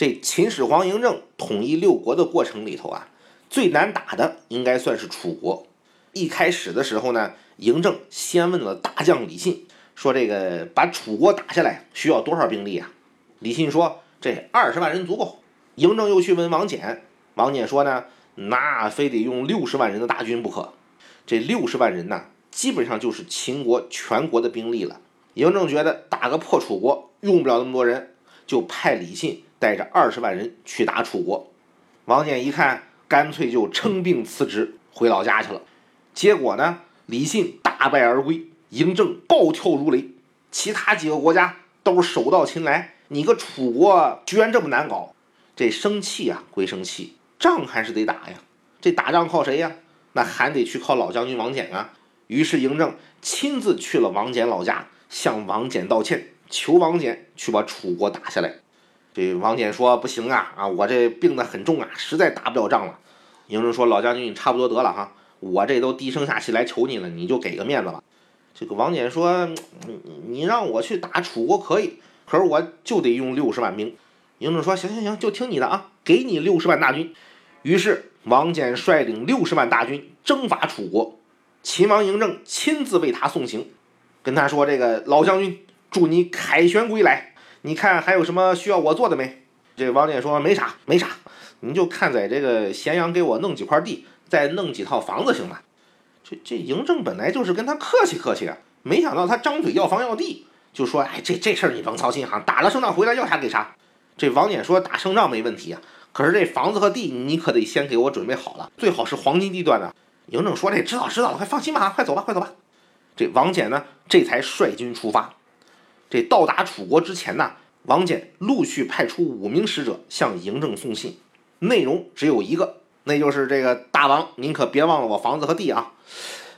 这秦始皇嬴政统一六国的过程里头啊，最难打的应该算是楚国。一开始的时候呢，嬴政先问了大将李信，说这个把楚国打下来需要多少兵力啊？李信说这二十万人足够。嬴政又去问王翦，王翦说呢，那非得用六十万人的大军不可。这六十万人呢，基本上就是秦国全国的兵力了。嬴政觉得打个破楚国用不了那么多人，就派李信带着二十万人去打楚国。王翦一看，干脆就称病辞职回老家去了。结果呢，李信大败而归，嬴政暴跳如雷，其他几个国家都是手到擒来，你个楚国居然这么难搞，这生气啊归生气，仗还是得打呀。这打仗靠谁呀？那还得去靠老将军王翦啊。于是嬴政亲自去了王翦老家，向王翦道歉，求王翦去把楚国打下来。这王翦说：“不行啊，啊，我这病得很重啊，实在打不了仗了。”嬴政说：“老将军，你差不多得了哈。”我这都低声下气来求你了，你就给个面子吧。这个王翦说：“你你让我去打楚国可以，可是我就得用六十万兵。”嬴政说：“行行行，就听你的啊，给你六十万大军。”于是王翦率领六十万大军征伐楚国，秦王嬴政亲自为他送行，跟他说：“这个老将军，祝你凯旋归来。你看还有什么需要我做的没？”这王翦说：“没啥，没啥，你就看在这个咸阳给我弄几块地。”再弄几套房子行吗？这这嬴政本来就是跟他客气客气啊，没想到他张嘴要房要地，就说：“哎，这这事儿你甭操心哈，打了胜仗回来要啥给啥。”这王翦说：“打胜仗没问题啊，可是这房子和地你可得先给我准备好了，最好是黄金地段的。”嬴政说：“这知道知道了，快放心吧，快走吧，快走吧。”这王翦呢，这才率军出发。这到达楚国之前呢，王翦陆续派出五名使者向嬴政送信，内容只有一个。那就是这个大王，您可别忘了我房子和地啊！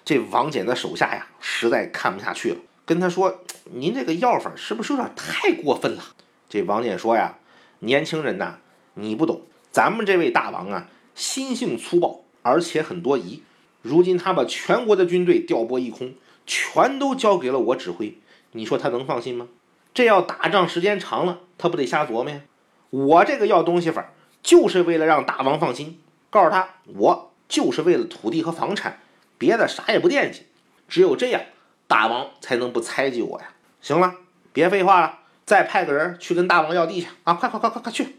这王翦的手下呀，实在看不下去了，跟他说：“您这个要法是不是有点太过分了？”这王翦说呀：“年轻人呐，你不懂，咱们这位大王啊，心性粗暴，而且很多疑。如今他把全国的军队调拨一空，全都交给了我指挥，你说他能放心吗？这要打仗时间长了，他不得瞎琢磨呀？我这个要东西法，就是为了让大王放心。”告诉他，我就是为了土地和房产，别的啥也不惦记。只有这样，大王才能不猜忌我呀。行了，别废话了，再派个人去跟大王要地去啊！快快快快快去！